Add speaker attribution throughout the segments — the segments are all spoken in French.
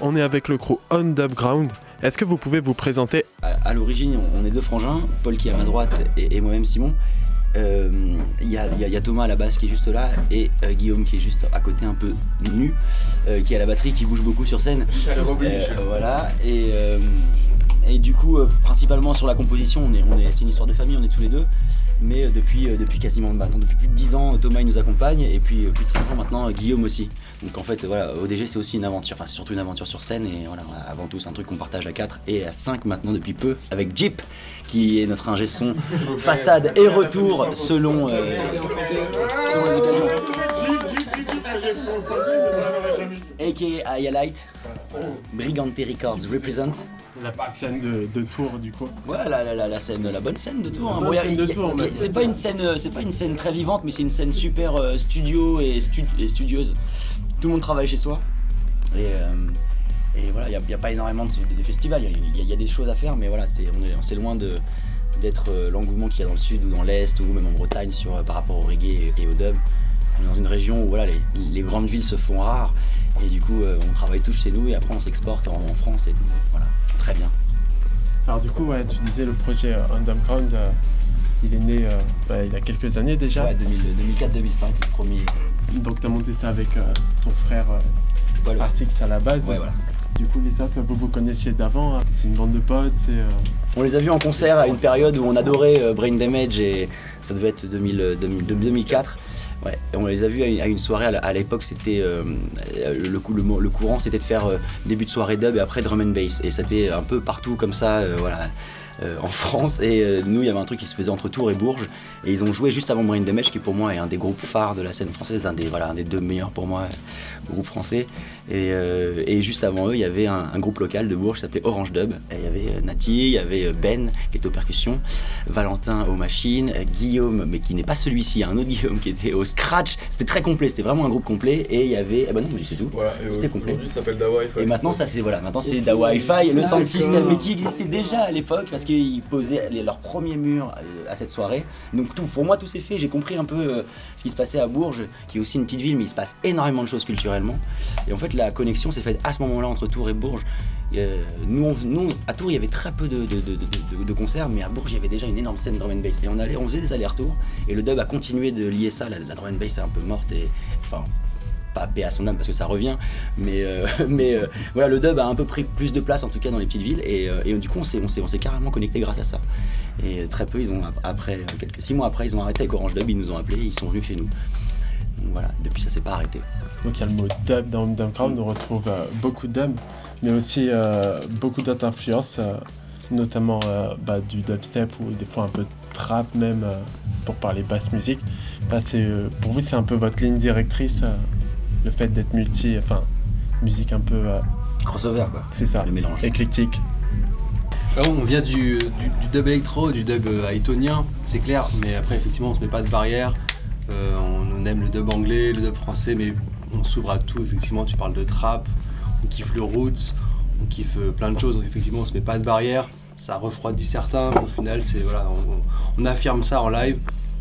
Speaker 1: On est avec le crew On Dub Ground. Est-ce que vous pouvez vous présenter
Speaker 2: À, l'origine, on est deux frangins, Paul qui est à ma droite et, moi-même Simon. Euh, Il y, a Thomas à la basse qui est juste là et euh, Guillaume qui est juste à côté un peu nu, euh, qui est à la batterie, qui bouge beaucoup sur scène. voilà. Et, et du coup, principalement sur la composition, on est, on est, c'est une histoire de famille, on est tous les deux mais euh, depuis, euh, depuis quasiment maintenant, depuis plus de 10 ans, Thomas il nous accompagne et puis euh, plus de 5 ans maintenant, Guillaume aussi. Donc en fait, voilà, ODG c'est aussi une aventure, enfin c'est surtout une aventure sur scène et voilà, avant tout c'est un truc qu'on partage à 4 et à 5 maintenant depuis peu avec Jeep qui est notre ingé son façade et retour selon, euh, selon les. A.K.A. Light, Brigante Records represent
Speaker 1: la scène de, de, tour du coup.
Speaker 2: Ouais, la, la, la, scène, la bonne scène de tour. Hein. c'est pas une scène, euh, c'est pas une scène très vivante, mais c'est une scène super euh, studio et, studieuse. Tout le monde travaille chez soi. Et, euh, et voilà, il n'y a, pas énormément de, festivals. Il y, a des choses à faire, mais voilà, c'est on est, loin de d'être l'engouement qu'il y a dans le sud ou dans l'est ou même en Bretagne sur, par rapport au reggae et, au dub. On est dans une région où voilà, les, les grandes villes se font rares et du coup on travaille tous chez nous et après on s'exporte en, en France et tout. Voilà très bien.
Speaker 1: Alors du coup, ouais, tu disais le projet euh, Underground, euh, il est né euh, bah, il y a quelques années déjà.
Speaker 2: Ouais, 2004-2005, le premier.
Speaker 1: Donc tu as monté ça avec ton frère Artix à la base.
Speaker 2: Ouais, voilà.
Speaker 1: Du coup, les autres, vous vous connaissiez d'avant, hein. c'est une bande de potes, c'est...
Speaker 2: On les a vus en concert à une période où on adorait Brain Damage et ça devait être 2000, 2004. Ouais, on les a vus à une soirée, à l'époque c'était euh, le, le, courant c'était de faire euh, début de soirée dub et après drum and bass et c'était un peu partout comme ça, euh, voilà. Euh, en France. Et euh, nous, il y avait un truc qui se faisait entre Tours et Bourges. Et ils ont joué juste avant Brain Damage, qui pour moi est un des groupes phares de la scène française, un des, voilà, un des deux meilleurs pour moi groupes français. Et, euh, et, juste avant eux, il y avait un, groupe local de Bourges qui s'appelait Orange Dub. Et il y avait Nati, il y avait Ben qui était aux percussions, Valentin aux machines, Guillaume, mais qui n'est pas celui-ci, un autre Guillaume qui était au scratch. C'était très complet, c'était vraiment un groupe complet. Et il y avait. Ah bah non, mais c'est tout. c'était complet.
Speaker 3: S'appelle Da
Speaker 2: Et maintenant, ça c'est voilà, maintenant c'est Da Wi-Fi, le sound system, mais qui existait déjà à l'époque parce qu'ils posaient leur premier mur euh, à cette soirée. Donc pour moi, tout s'est fait. J'ai compris un peu euh, ce qui se passait à Bourges, qui est aussi une petite ville, mais il se passe énormément de choses culturellement. Et en fait, la connexion s'est faite à ce moment-là entre Tours et Bourges. Euh, nous, à Tours, il y avait très peu de, de, concerts, mais à Bourges, il y avait déjà une énorme scène drum and bass. Et on, allait, on faisait des allers-retours. Et le dub a continué de lier ça. La, la drum and bass est un peu morte. Et, enfin, à son âme parce que ça revient, mais, euh, mais euh, voilà, le dub a un peu pris plus de place en tout cas dans les petites villes et, euh, du coup on s'est, on, s'est, carrément connecté grâce à ça. Et très peu, ils ont après, quelques six mois après, ils ont arrêté avec Orange Dub, ils nous ont appelés, ils sont venus chez nous. Donc voilà, depuis ça s'est pas arrêté.
Speaker 1: Donc il y a le mot dub dans Dubcrown, on retrouve beaucoup de dub, mais aussi beaucoup d'autres influences, notamment bah, du dubstep ou des fois un peu de trap même pour parler basse musique. Bah, pour vous, c'est un peu votre ligne directrice le fait d'être multi, enfin, musique un peu. Euh,
Speaker 2: Crossover, quoi.
Speaker 1: C'est ça.
Speaker 2: Le mélange.
Speaker 1: Éclectique.
Speaker 3: Ah on vient du, dub électro, du dub haïtonien, c'est clair, mais après, effectivement, on se met pas de barrière. Euh, on, aime le dub anglais, le dub français, mais on s'ouvre à tout. Effectivement, tu parles de trap, on kiffe le roots, on kiffe euh, plein de choses, donc effectivement, on se met pas de barrière. Ça refroidit certains, mais au final, c'est voilà, on, affirme ça en live,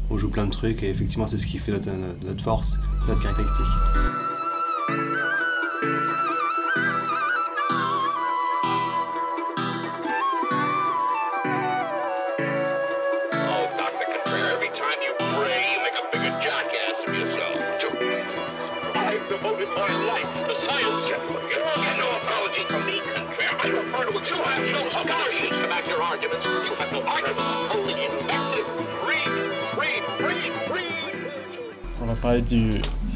Speaker 3: on joue plein de trucs, et effectivement, c'est ce qui fait notre, notre force, notre caractéristique.
Speaker 1: On va parler du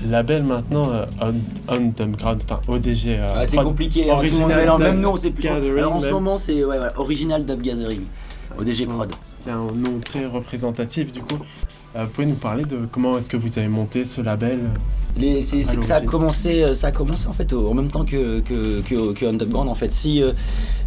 Speaker 1: label maintenant, euh, On, on Ground, enfin ODG.
Speaker 2: Euh, c'est compliqué, hein, original même nom, c'est plus. Alors en ce moment, c'est ouais, Original Dub Gathering, ODG Prod.
Speaker 1: C'est un nom très représentatif du coup. Euh, vous pouvez nous parler de comment est-ce que vous avez monté ce label?
Speaker 2: Les- c'est c'est que ça a commencé, euh, ça a commencé en fait au- en même temps que que, que, que Underground en fait. Si euh,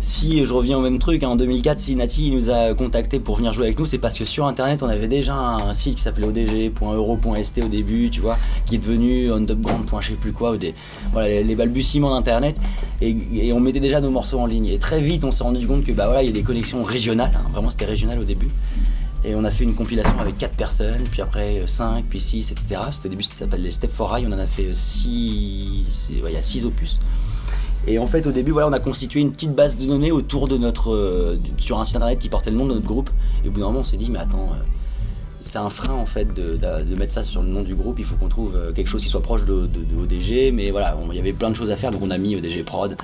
Speaker 2: si je reviens au même truc, hein, en 2004, si Nati nous a contacté pour venir jouer avec nous, c'est parce que sur internet on avait déjà un site qui s'appelait odg.euro.st au début, tu vois, qui est devenu underground. je sais plus quoi, ou des voilà les, les balbutiements d'internet et, et on mettait déjà nos morceaux en ligne. Et très vite on s'est rendu compte que bah voilà il y a des connexions régionales, hein, vraiment c'était régional au début. Et on a fait une compilation avec 4 personnes, puis après 5, puis 6, etc. C'était au début, ça s'appelle les Step for High, on en a fait 6, il y a 6 opus. Et en fait, au début, voilà, on a constitué une petite base de données autour de notre. euh, sur un site internet qui portait le nom de notre groupe. Et au bout d'un moment, on s'est dit, mais attends, euh, c'est un frein en fait de, de- mettre ça sur le nom du groupe. Il faut qu'on trouve euh, quelque chose qui soit proche de, ODG. Mais voilà, il y avait plein de choses à faire, donc on a mis ODG Prod.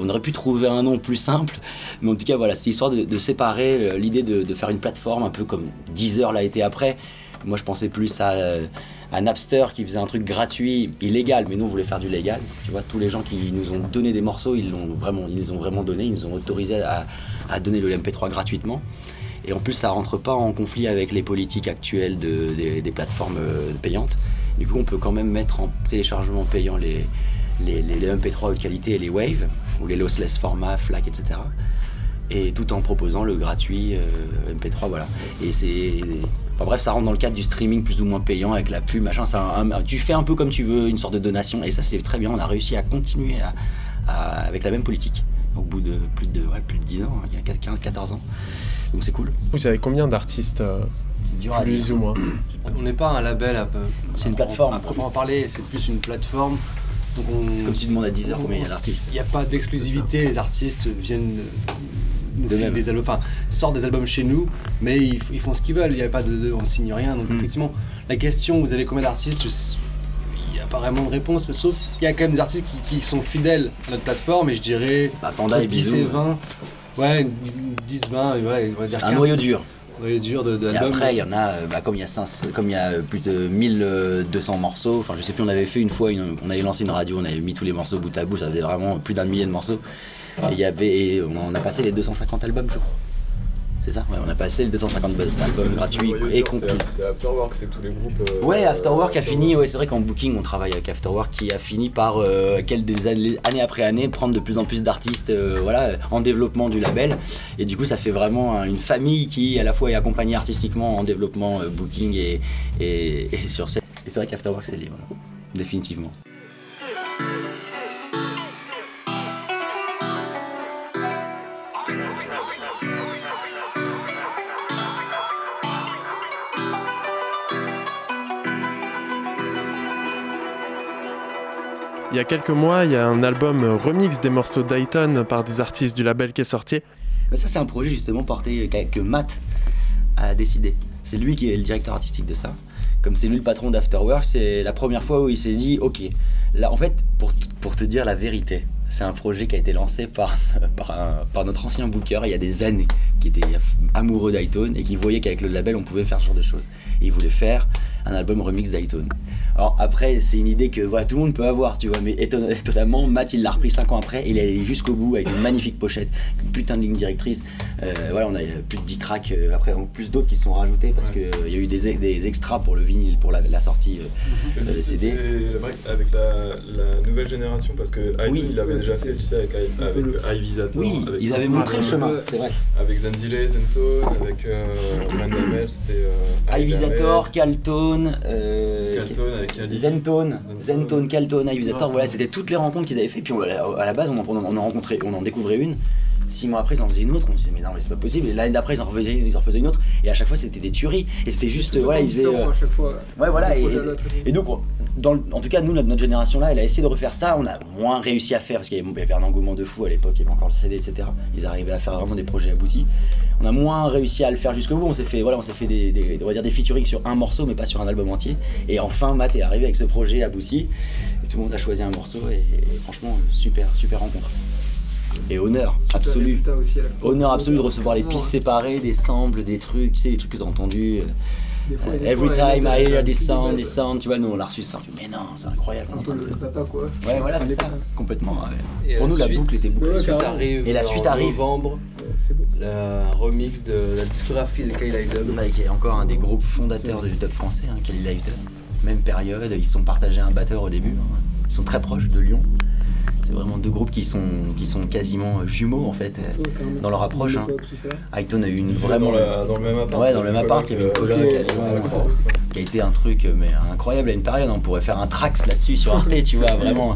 Speaker 2: On aurait pu trouver un nom plus simple, mais en tout cas, voilà, c'était histoire de, séparer euh, l'idée de, de faire une plateforme un peu comme Deezer l'a été après. Moi, je pensais plus à, euh, à Napster qui faisait un truc gratuit, illégal, mais nous, on voulait faire du légal. Tu vois, tous les gens qui nous ont donné des morceaux, ils l'ont vraiment, ils les ont vraiment donné, ils nous ont autorisé à, à donner le MP3 gratuitement. Et en plus, ça rentre pas en conflit avec les politiques actuelles de- des, plateformes euh, payantes. Du coup, on peut quand même mettre en téléchargement payant les, les, les- les MP3 haute qualité et les Wave, ou les lossless formats, FLAC, etc. Et tout en proposant le gratuit euh, MP3, voilà. Et c'est. Bref, ça rentre dans le cadre du streaming plus ou moins payant avec la pub, machin. un- tu fais un peu comme tu veux, une sorte de donation. Et ça, c'est très bien. On a réussi à continuer avec la même politique au bout de plus de, plus de 10 ans, hein, il y a 15, 14 ans. Donc c'est cool.
Speaker 1: Vous avez combien d'artistes euh,
Speaker 2: C'est dur à
Speaker 1: plus
Speaker 2: dire.
Speaker 1: ou moins
Speaker 3: On n'est pas un label à peu.
Speaker 2: C'est une plateforme.
Speaker 3: À proprement parler, c'est plus une plateforme. Donc on.
Speaker 2: Comme si tu demandes à 10 heures combien il y a d'artistes.
Speaker 3: Il n'y a pas d'exclusivité, les artistes viennent euh, nous
Speaker 2: De
Speaker 3: filent des albums, enfin sortent des albums chez nous, mais ils, font ce qu'ils veulent, il y a pas de, de- on signe rien. Donc
Speaker 2: Mm.
Speaker 3: effectivement, la question, vous avez combien d'artistes Il n'y a pas vraiment de réponse, mais sauf qu'il y a quand même des artistes qui, qui sont fidèles à notre plateforme, et je dirais
Speaker 2: Bah, Panda
Speaker 3: entre
Speaker 2: et
Speaker 3: 10
Speaker 2: Bisous.
Speaker 3: et 20. Ouais, 10, 20, ouais, on va dire
Speaker 2: Un
Speaker 3: 15.
Speaker 2: noyau dur.
Speaker 3: Noyau dur de,
Speaker 2: Et
Speaker 3: d'albums.
Speaker 2: après, il y en a, euh, bah, comme il y a, 500 comme il y a euh, plus de 1200 morceaux, enfin je sais plus, on avait fait une fois, une- on avait lancé une radio, on avait mis tous les morceaux bout à bout, ça faisait vraiment plus d'un millier de morceaux. Et il y avait, et on a passé les 250 albums, je crois. C'est ça Ouais, on a passé les 250 albums gratuits et compris.
Speaker 4: c'est- Afterwork, c'est tous les groupes. euh,
Speaker 2: Ouais, Afterwork a fini, ouais, c'est vrai qu'en booking on travaille avec Afterwork qui a fini par, euh, des années, année après année, prendre de plus en plus d'artistes euh, voilà, en développement du label. Et du coup, ça fait vraiment un- une famille qui à la fois est accompagnée artistiquement en développement, euh, booking et, et, et sur scène. Et c'est vrai qu'Afterwork c'est libre, définitivement.
Speaker 1: Y a quelques mois, il y a un album euh, remix des morceaux d'Ayton par des artistes du label qui est sorti.
Speaker 2: Ça, c'est un projet justement porté que, que Matt a décidé. C'est lui qui est le directeur artistique de ça. Comme c'est lui le patron d'Afterwork, c'est la première fois où il s'est dit Ok, là en fait, pour, te dire la vérité, c'est un projet qui a été lancé par, notre ancien booker il y a des années, qui était amoureux d'Iton et qui voyait qu'avec le label on pouvait faire ce genre de choses. Et il voulait faire un album remix d'Iton. Alors après, c'est une idée que voilà, tout le monde peut avoir, tu vois, mais éton- étonnamment, Matt il l'a repris 5 ans après, il est allé jusqu'au bout avec une magnifique pochette, une putain de ligne directrice. Euh, voilà, on a plus de 10 tracks, euh, après en plus d'autres qui se sont rajoutés parce qu'il y a eu des, des extras pour le vinyle, pour la, la sortie. euh, le CD.
Speaker 4: avec la, la nouvelle génération, parce que Ivan,
Speaker 2: Oui.
Speaker 4: il déjà fait, tu sais, avec, avec Ivisator.
Speaker 2: Oui,
Speaker 4: avec,
Speaker 2: ils avaient montré le chemin, c'est vrai.
Speaker 4: Avec Zenzile, Zentone, avec euh, Randamel, c'était. Euh,
Speaker 2: Ivisator, Caltone, euh,
Speaker 4: Caltone avec Ali.
Speaker 2: Zentone,
Speaker 4: Zentone.
Speaker 2: Zentone, Caltone, Ivisator,
Speaker 1: Ah.
Speaker 2: voilà, c'était toutes les rencontres qu'ils avaient fait. Puis on- à la base, en- on en rencontrait, on en découvrait une. Six mois après, ils en faisaient une autre. On se disait, mais non, mais c'est pas possible. Et l'année d'après, ils en refaisaient, ils en refaisaient une autre. Et à chaque fois, c'était des tueries. Et c'était juste, voilà, ils faisaient. euh,
Speaker 5: à chaque fois.
Speaker 2: Ouais, voilà. Et, donc, on- dans le- en tout cas, nous, notre, notre génération-là, elle a essayé de refaire ça. On a moins réussi à faire parce qu'il y avait il y avait un engouement de fou à l'époque. Il y avait encore le CD, etc. Ils arrivaient à faire vraiment des projets aboutis. On a moins réussi à le faire jusqu'au bout. On s'est fait, voilà, on s'est fait des, des- on va dire des featuring sur un morceau, mais pas sur un album entier. Et enfin, Matt est arrivé avec ce projet abouti. Et tout le monde a choisi un morceau. Et, et franchement, super, super rencontre. Et honneur absolu.
Speaker 5: résultat aussi à la fin.
Speaker 2: Honneur absolu de recevoir les pistes séparées, des samples, des trucs, tu sais, les trucs que t'as entendus. euh,
Speaker 5: fois,
Speaker 2: euh, every time I hear this sound, this sound, tu vois, nous on l'a reçu ça, fait, mais non, c'est incroyable. on
Speaker 5: Un
Speaker 2: en
Speaker 5: peu le papa quoi.
Speaker 2: Ouais, voilà, c'est ça, complètement. ouais. Pour
Speaker 3: la
Speaker 2: nous, la boucle était bouclée.
Speaker 3: La suite arrive
Speaker 2: Et la
Speaker 3: en
Speaker 2: suite arrive.
Speaker 3: novembre,
Speaker 5: Ouais, beau.
Speaker 3: remix de la discographie de Kyle Dub.
Speaker 2: Bah, qui est encore un des groupes fondateurs du dub français, hein, Kelly Lighter. même période. Ils se sont partagés un batteur au début. hein. Ils sont très proches de Lyon. C'est vraiment deux groupes qui sont, qui sont quasiment jumeaux en fait, euh, dans leur approche. hein. Hightone a eu une vraiment
Speaker 4: dans, la- dans le même appart.
Speaker 2: Ouais, dans le même appart, il y avait une coloc à Lyon.
Speaker 4: Lyon.
Speaker 2: qui a été un truc euh, mais incroyable à une période. On pourrait faire un trax là-dessus sur Arte, tu vois, vraiment.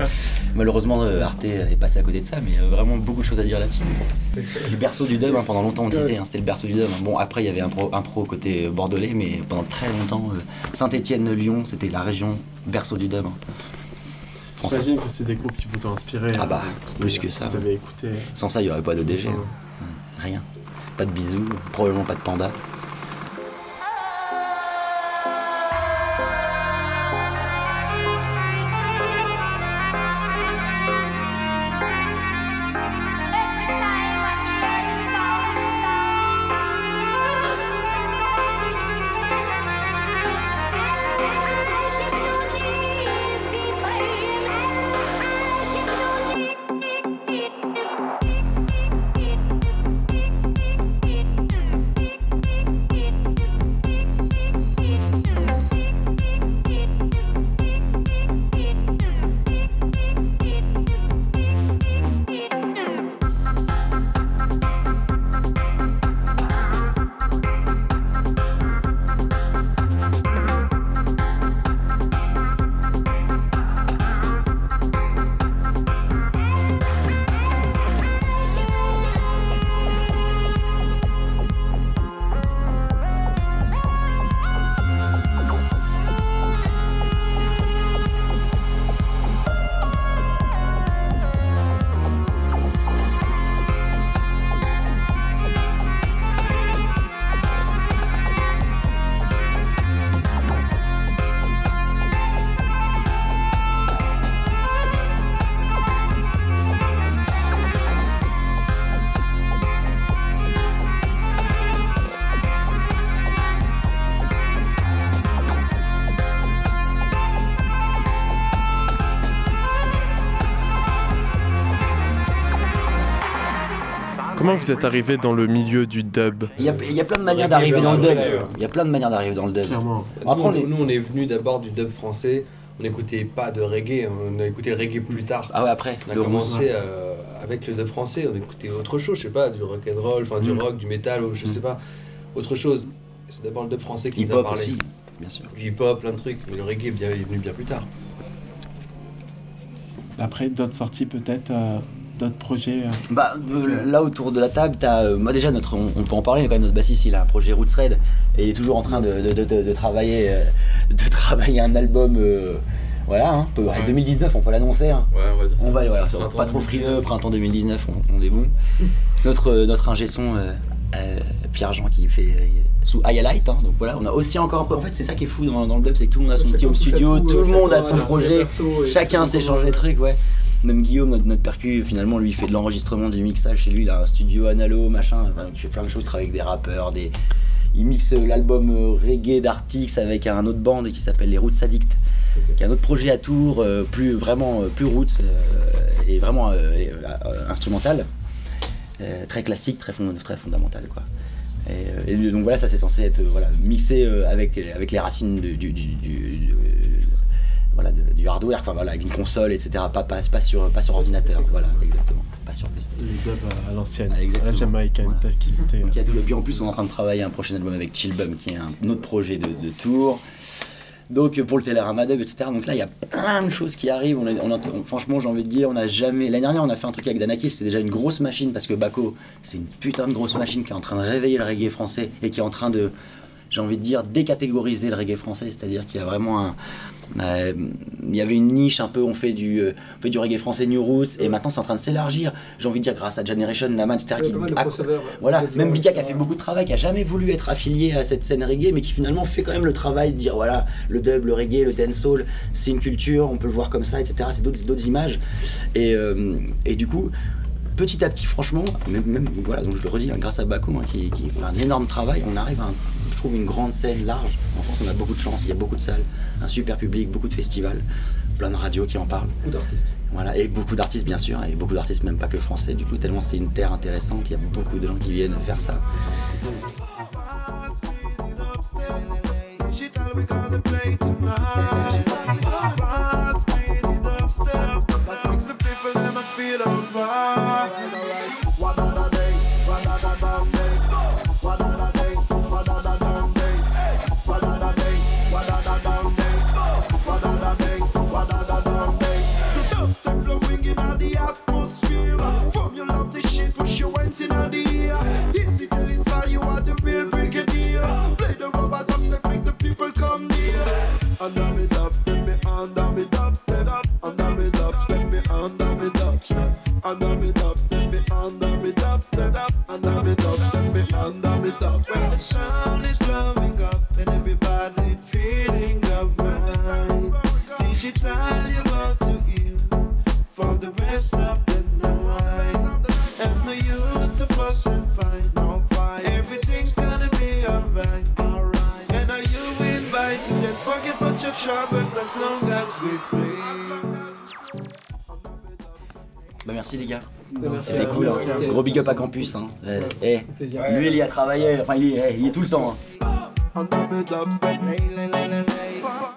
Speaker 2: Malheureusement, euh, Arte est passé à côté de ça, mais euh, vraiment beaucoup de choses à dire là-dessus. Le berceau du dub, hein, pendant longtemps on disait, hein, c'était le berceau du dub. Bon, après il y avait un pro, un pro côté bordelais, mais pendant très longtemps, euh, Saint-Étienne-Lyon, c'était la région berceau du dub.
Speaker 1: J'imagine que c'est des groupes qui vous ont inspiré.
Speaker 2: Ah bah,
Speaker 1: euh,
Speaker 2: plus que ça,
Speaker 1: Vous avez écouté.
Speaker 2: Sans ça, il n'y aurait pas d'ODG.
Speaker 1: Ouais.
Speaker 2: hein. Rien. Pas de bisous, probablement pas de panda.
Speaker 1: Comment vous êtes arrivé dans le milieu du dub
Speaker 2: Il y a, il y a plein de manières d'arriver dans le dub. Il y a plein de manières d'arriver dans le dub.
Speaker 1: Clairement.
Speaker 2: Après, on
Speaker 3: nous,
Speaker 2: est-
Speaker 3: nous, on est venu d'abord du dub français. On n'écoutait pas de reggae, on a écouté le reggae plus tard.
Speaker 2: Ah ouais, après,
Speaker 3: On a
Speaker 2: le
Speaker 3: commencé euh, avec le dub français, on écoutait autre chose, je sais pas, du rock and roll, enfin du
Speaker 2: Mm.
Speaker 3: rock, du métal, ou je
Speaker 2: Mm.
Speaker 3: sais pas, autre chose. C'est d'abord le dub français qui nous a
Speaker 2: hip-hop
Speaker 3: parlé.
Speaker 2: aussi, bien sûr.
Speaker 3: Du hip-hop, plein de trucs, mais le reggae est, bien- est venu bien plus tard.
Speaker 1: Après, d'autres sorties peut-être, euh, d'autres projets. euh,
Speaker 2: Bah, euh, là autour de la table, t'as, euh, moi déjà notre, on, on peut en parler quand même. Notre bassiste, il a un projet Roots Red et il est toujours en train de, de- de- de- de travailler, euh, de travailler un album. euh, voilà, hein, peu-
Speaker 4: Ouais.
Speaker 2: 2019, on peut l'annoncer. hein.
Speaker 4: Ouais, on va dire ça.
Speaker 2: On va, voilà,
Speaker 4: Printemps
Speaker 2: pas trop
Speaker 4: 2019.
Speaker 2: frileux, printemps 2019, on, on est bon. Notre, notre ingé son, euh, euh, Pierre-Jean, qui fait euh, sous Highlight, hein, donc voilà, on a aussi encore un pro- En fait, c'est ça qui est fou dans, dans le dub, c'est que tout le monde a son petit home studio,
Speaker 5: tout,
Speaker 2: tout le monde a son projet,
Speaker 5: perso
Speaker 2: chacun s'échange les trucs, ouais. Même Guillaume, notre, notre percu, finalement, lui, il fait de l'enregistrement, du mixage chez lui, il a un studio analo, machin, enfin, il fait plein de choses, il travaille avec des rappeurs, des... Il mixe euh, l'album euh, reggae d'Artix avec un autre band qui s'appelle Les Roots Addicts, qui est un autre projet à Tours, euh, plus vraiment plus roots et vraiment instrumental, très classique, très, fond- très fondamental quoi. Et, et donc voilà, ça c'est censé être voilà, mixé avec, avec les racines du- voilà, de- du hardware, enfin voilà, avec une console, etc. Pas, pas, pas, sur, pas sur ordinateur, voilà, exactement, pas sur PC.
Speaker 1: les dubs à- l'ancienne,
Speaker 2: Ah,
Speaker 1: à la jamaïcaine,
Speaker 2: Voilà.
Speaker 1: telle qu'il était.
Speaker 2: Donc, il y a tout. Et puis en plus, on est en train de travailler un prochain album avec Chillbum, qui est un autre projet de, de tour. Donc euh, pour le Télérama Dub, etc. Donc là, il y a plein de choses qui arrivent. On est- on a- on- franchement, j'ai envie de dire, on a jamais. L'année dernière, on a fait un truc avec Danakil, c'était déjà une grosse machine parce que Baco, c'est une putain de grosse machine qui est en train de réveiller le reggae français et qui est en train de, j'ai envie de dire, décatégoriser le reggae français. C'est-à-dire qu'il y a vraiment un. euh, il y avait une niche un peu, on fait du, euh, on fait du reggae français New Roots et maintenant c'est en train de s'élargir. J'ai envie de dire grâce à Generation, Naman,
Speaker 5: crossovers, ouais.
Speaker 2: voilà, même Bika qui a fait beaucoup de travail, qui a jamais voulu être affilié à cette scène reggae, mais qui finalement fait quand même le travail de dire voilà, le dub, le reggae, le dancehall, c'est une culture, on peut le voir comme ça, etc. C'est d'autres, d'autres images. Et, euh, et du coup, petit à petit, franchement, même, même- voilà, donc je le redis, hein, grâce à Bakou, hein, qui, qui fait un énorme travail, on arrive à, un- trouve, une grande scène large. En France, on a beaucoup de chance, il y a beaucoup de salles, un super public, beaucoup de festivals, plein de radios qui en parlent.
Speaker 5: Beaucoup d'artistes.
Speaker 2: Voilà, et beaucoup d'artistes bien sûr, et beaucoup d'artistes même pas que français, du coup tellement c'est une terre intéressante, il y a beaucoup de gens qui viennent faire ça.
Speaker 6: She You want to hear for the rest of the night. And no use to fuss and fight, no fight. Everything's gonna be alright, alright. And are you invited? Let's forget about your troubles as long as we play.
Speaker 2: Bah merci les gars.
Speaker 5: Merci
Speaker 2: C'était cool. hein. Gros big up à Campus. Hein. Eh, eh, lui il y a travaillé, enfin il y est, il y est tout le temps. hein.